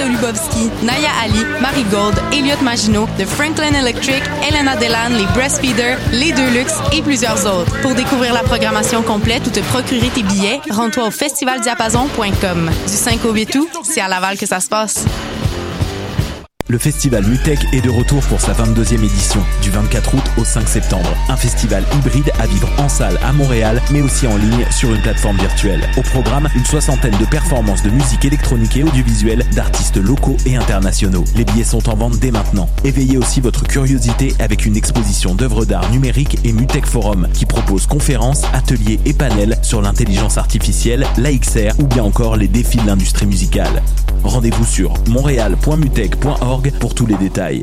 avec les 25 artistes dont Matt Lubowski, Naya Ali, Marie Gold, Elliot Maginot, The Franklin Electric, Elena Delan, les Breastfeeders, les Deluxe et plusieurs autres. Pour découvrir la programmation complète ou te procurer tes billets, rends-toi au festivaldiapason.com. Du 5 au 8 août, c'est à Laval que ça se passe. Le festival Mutech est de retour pour sa 22e édition, du 24 août au 5 septembre. Un festival hybride à vivre en salle à Montréal, mais aussi en ligne sur une plateforme virtuelle. Au programme, une soixantaine de performances de musique électronique et audiovisuelle d'artistes locaux et internationaux. Les billets sont en vente dès maintenant. Éveillez aussi votre curiosité avec une exposition d'œuvres d'art numérique et Mutech Forum qui propose conférences, ateliers et panels sur l'intelligence artificielle, l'AXR ou bien encore les défis de l'industrie musicale. Rendez-vous sur montréal.mutech.org pour tous les détails.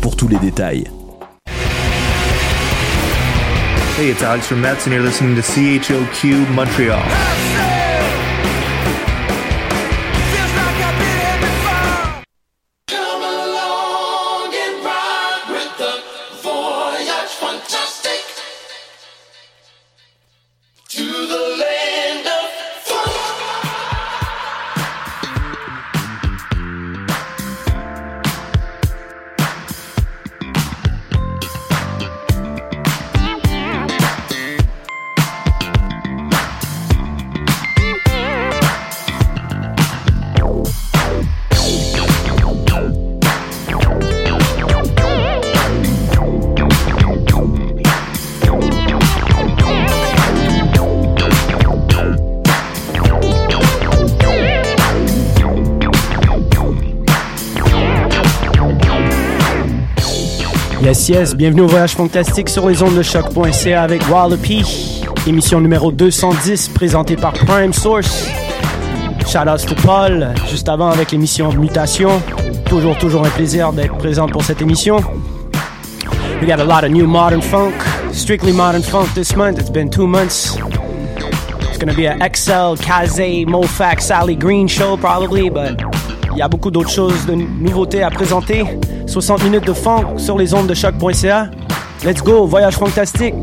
pour tous les détails. Hey, it's Alex from Mets, and you're listening to CHOQ Montreal. Yes, bienvenue au Voyage Fantastique sur les ondes de choc.ca avec Wallopy. Émission numéro 210 présentée par Prime Source. Shout out to Paul, juste avant avec l'émission Mutation. Toujours, toujours un plaisir d'être présent pour cette émission. We got a lot of new modern funk, strictly modern funk this month. It's been two months. It's gonna be a XL, Kaze, Mofax, Sally Green show probably, but il y a beaucoup d'autres choses, de nouveautés à présenter. 60 minutes de funk sur les ondes de choc.ca. Let's go, voyage fantastique.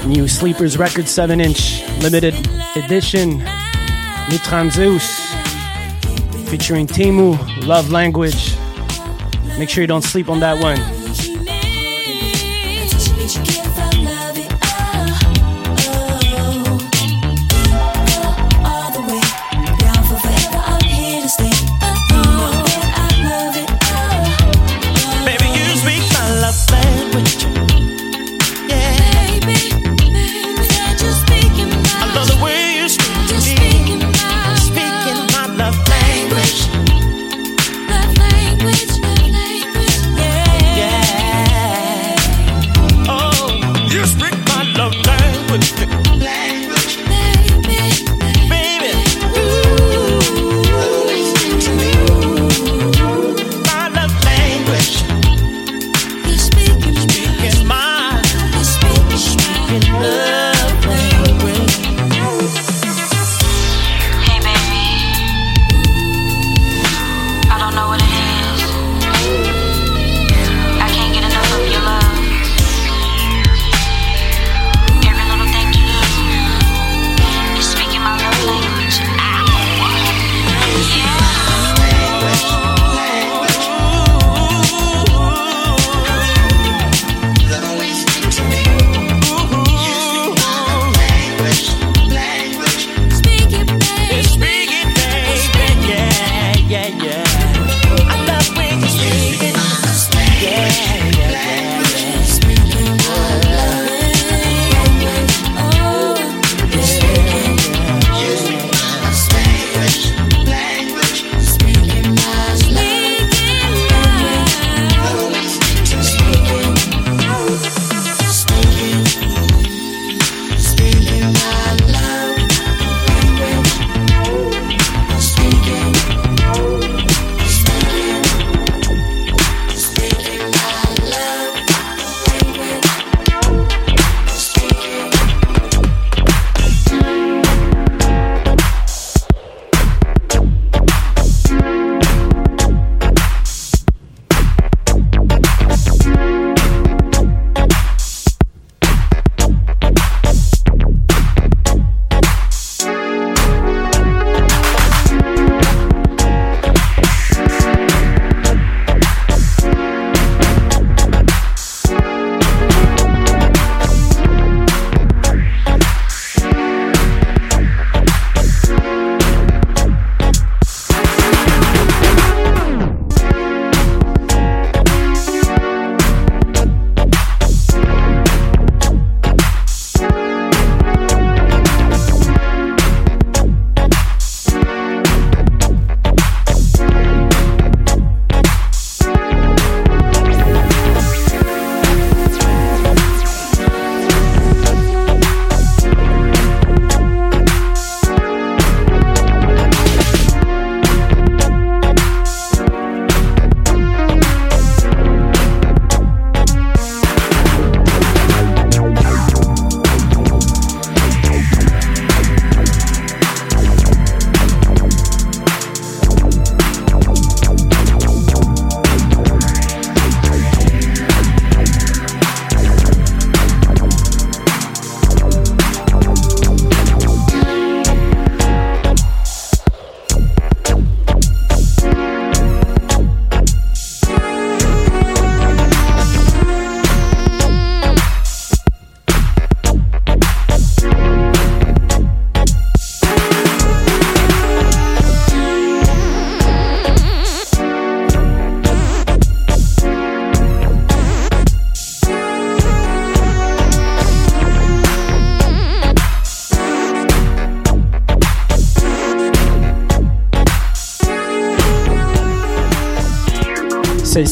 that new Sleepers Record 7 inch limited edition. Mitram Zeus featuring Timu, Love Language. Make sure you don't sleep on that one.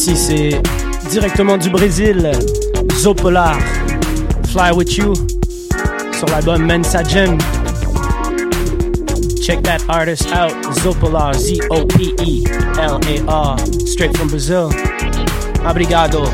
C'est directement du Brésil, Zopolar, Fly With You, sur l'album Mensagem, Check that artist out, Zopolar, Z-O-P-E-L-A-R, straight from Brazil. Obrigado.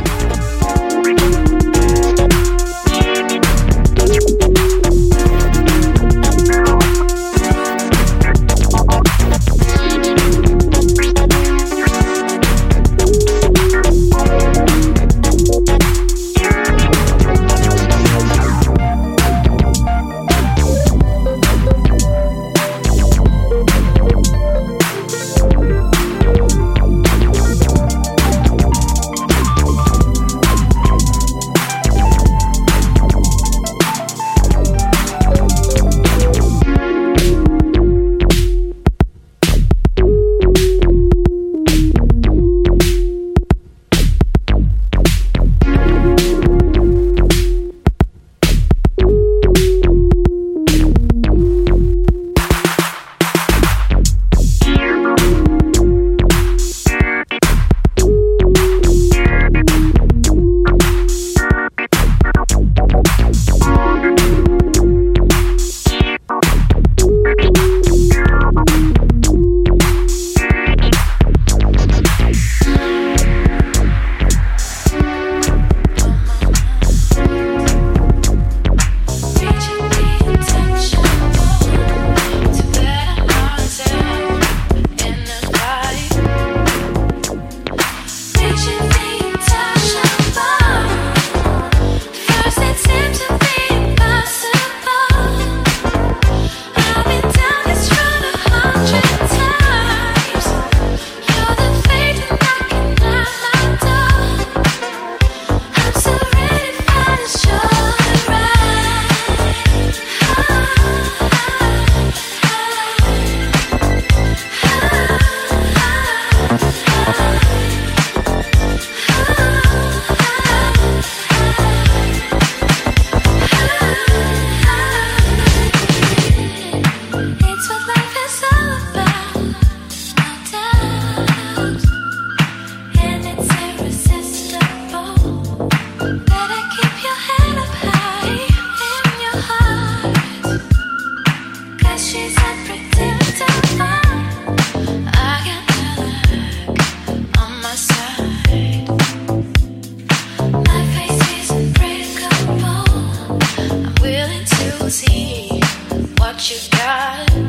to see what you got.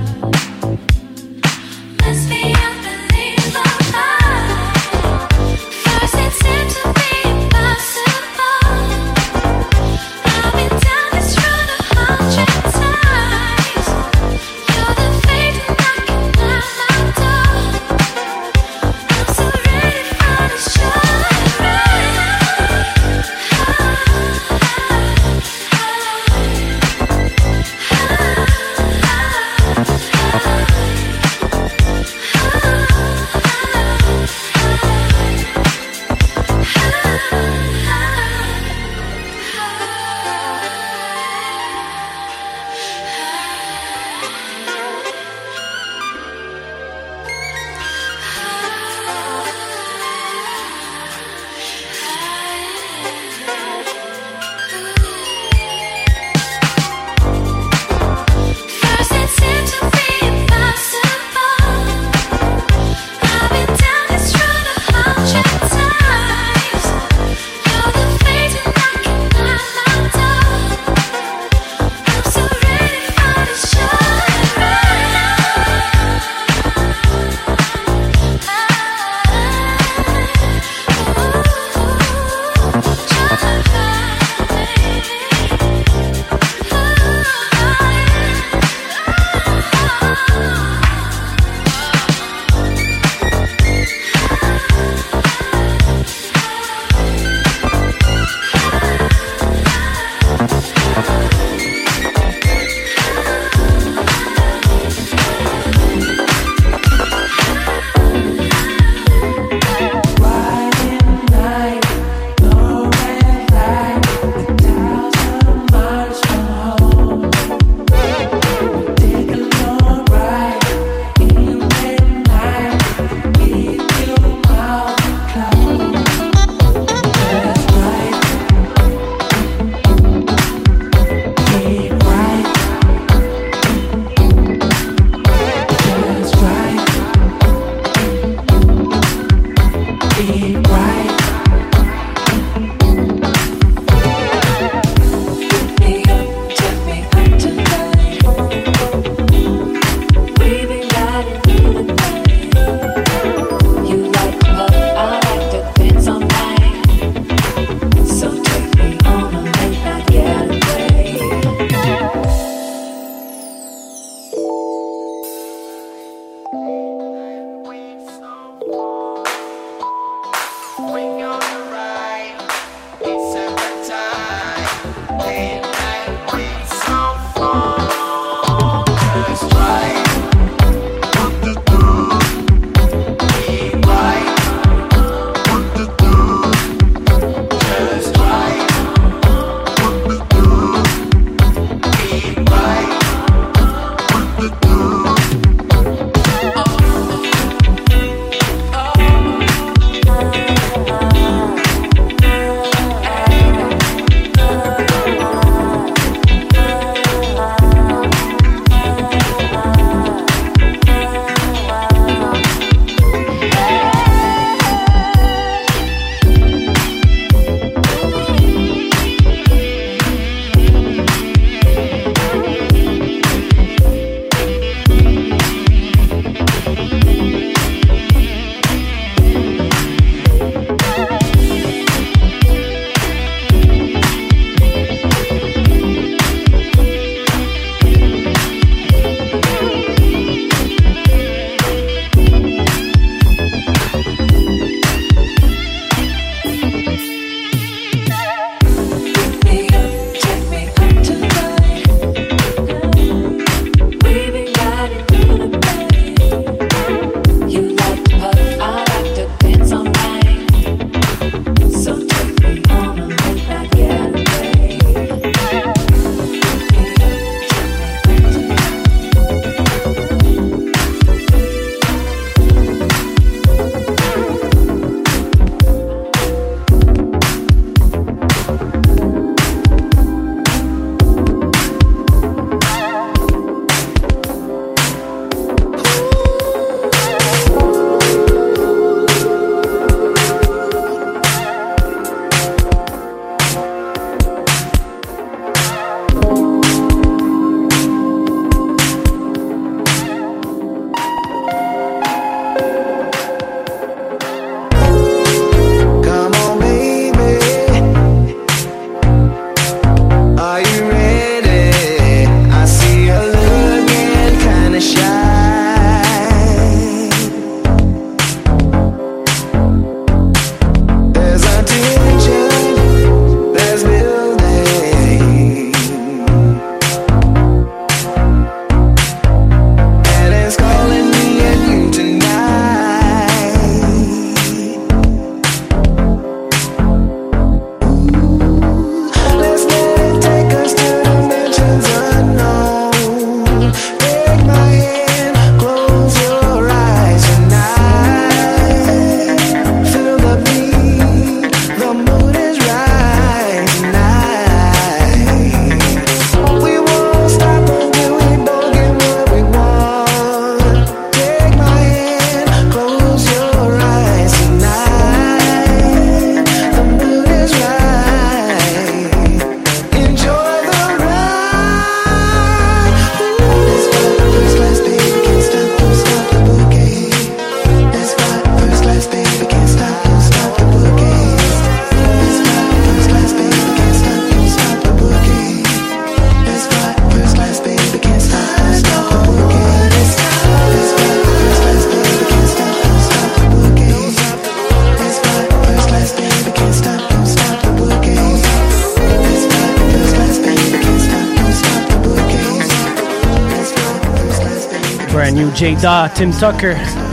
J. Tim Tucker.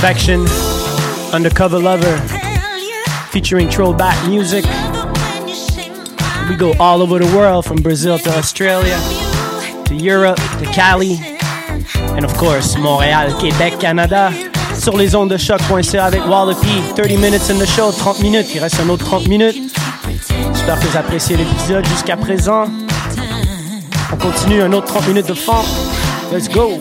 By Confection, Undercover Lover, featuring Trollback Music. We go all over the world from Brazil to Australia, to Europe, to Cali, and of course Montréal, Québec, Canada. Sur les ondes de choc.ca avec Wallopy. 30 minutes in the show, 30 minutes. Il reste un autre 30 minutes. J'espère que vous appréciez l'épisode jusqu'à présent. On continue un autre 30 minutes de funk. Let's go!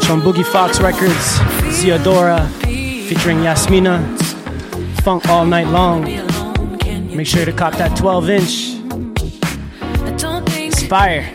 From on Boogie Fox Records, Ziadora featuring Yasmina, Funk All Night Long. Make sure to cop that 12 inch. Inspire.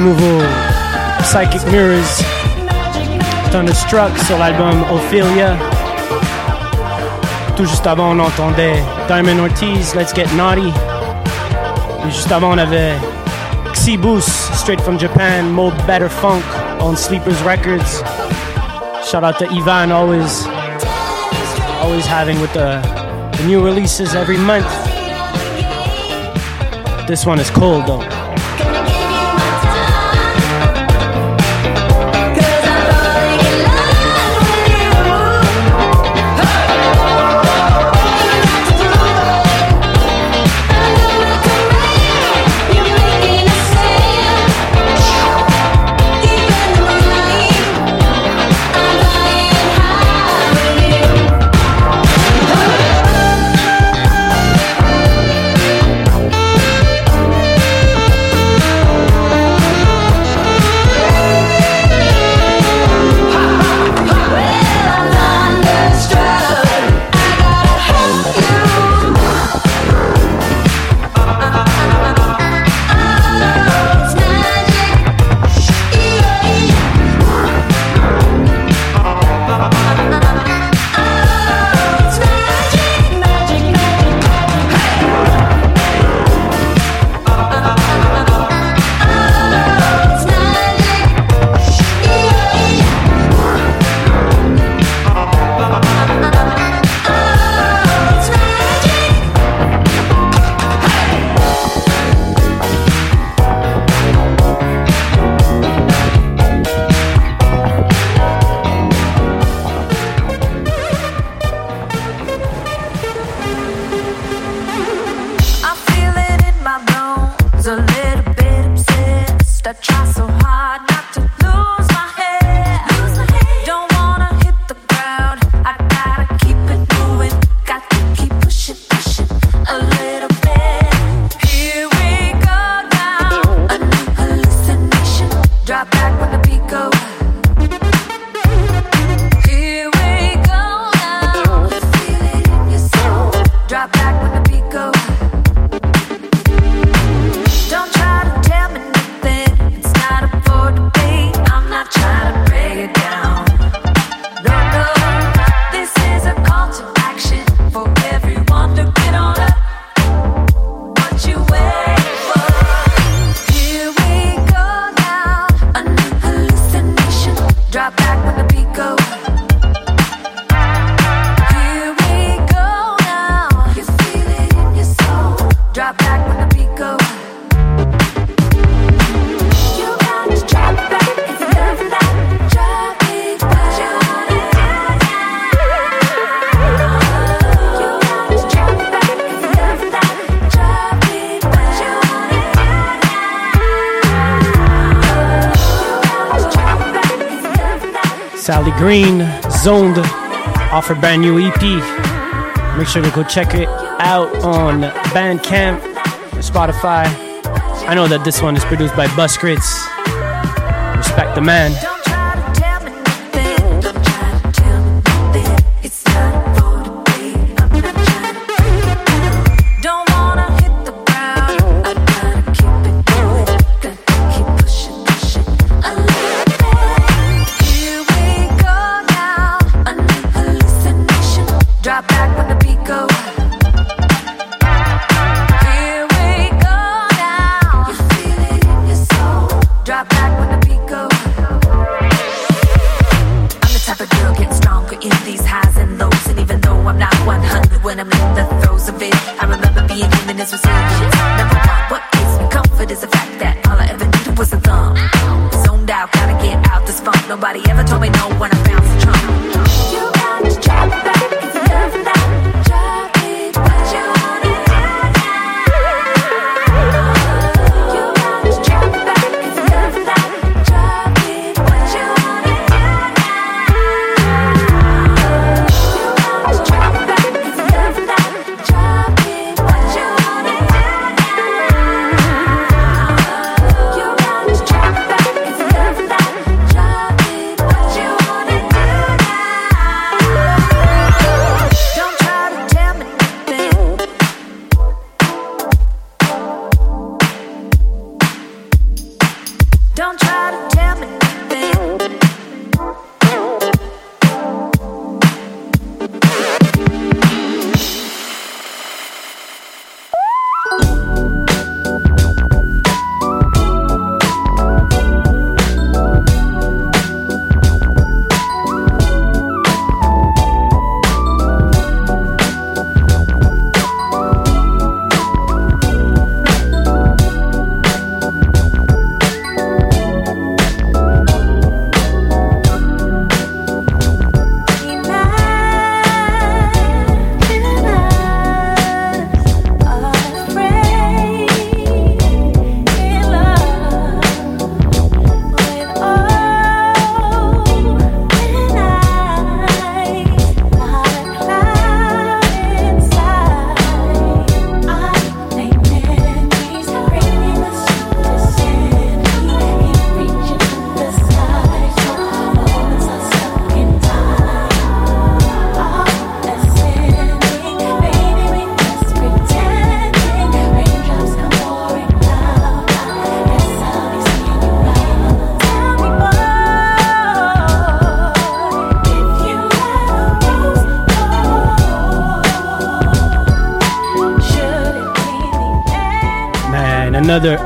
Nouveau, Psychic Mirrors, Thunderstruck sur l'album Ophelia. Tout juste avant, on entendait Diamond Ortiz, Let's Get Naughty. Et juste avant, on avait Xibus, straight from Japan, Mold Better Funk on Sleepers Records. Shout out to Ivan, always, always having with the, the new releases every month. This one is cold though. off her brand new EP. Make sure to go check it out on Bandcamp, Spotify. I know that this one is produced by Buskritz. Respect the man.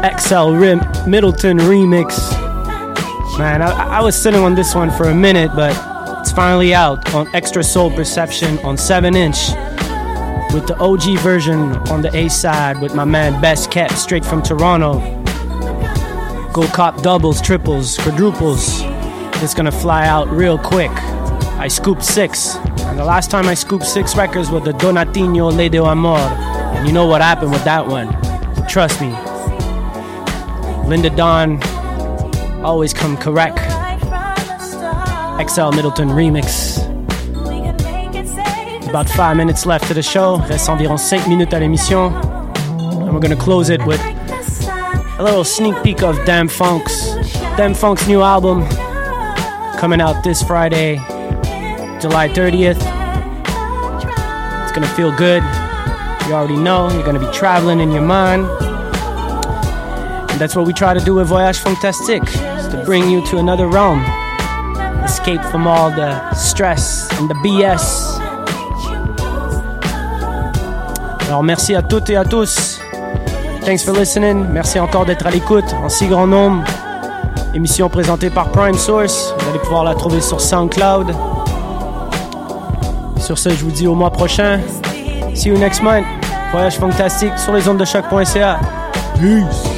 XL Rim Middleton remix. Man, I, I was sitting on this one for a minute, but it's finally out on Extra Soul Perception on 7 inch with the OG version on the A side with my man Best Kept straight from Toronto. Go cop doubles, triples, quadruples. It's gonna fly out real quick. I scooped six, and the last time I scooped six records was the Donatino Le de Amor, and you know what happened with that one. Trust me. Linda Dawn always come correct. XL Middleton remix. About five minutes left to the show. Reste environ cinq minutes à l'émission. And we're gonna close it with a little sneak peek of Damn Funk's Damn Funk's new album coming out this Friday, July 30th. It's gonna feel good. You already know you're gonna be traveling in your mind. That's what we try to do with Voyage Fantastique, to bring you to another realm. Escape from all the stress and the BS. Alors merci à toutes et à tous. Thanks for listening. Merci encore d'être à l'écoute en si grand nombre. Émission présentée par Prime Source. Vous allez pouvoir la trouver sur SoundCloud. Sur ce, je vous dis au mois prochain. See you next month. Voyage fantastique sur les ondes de choc.ca. Peace.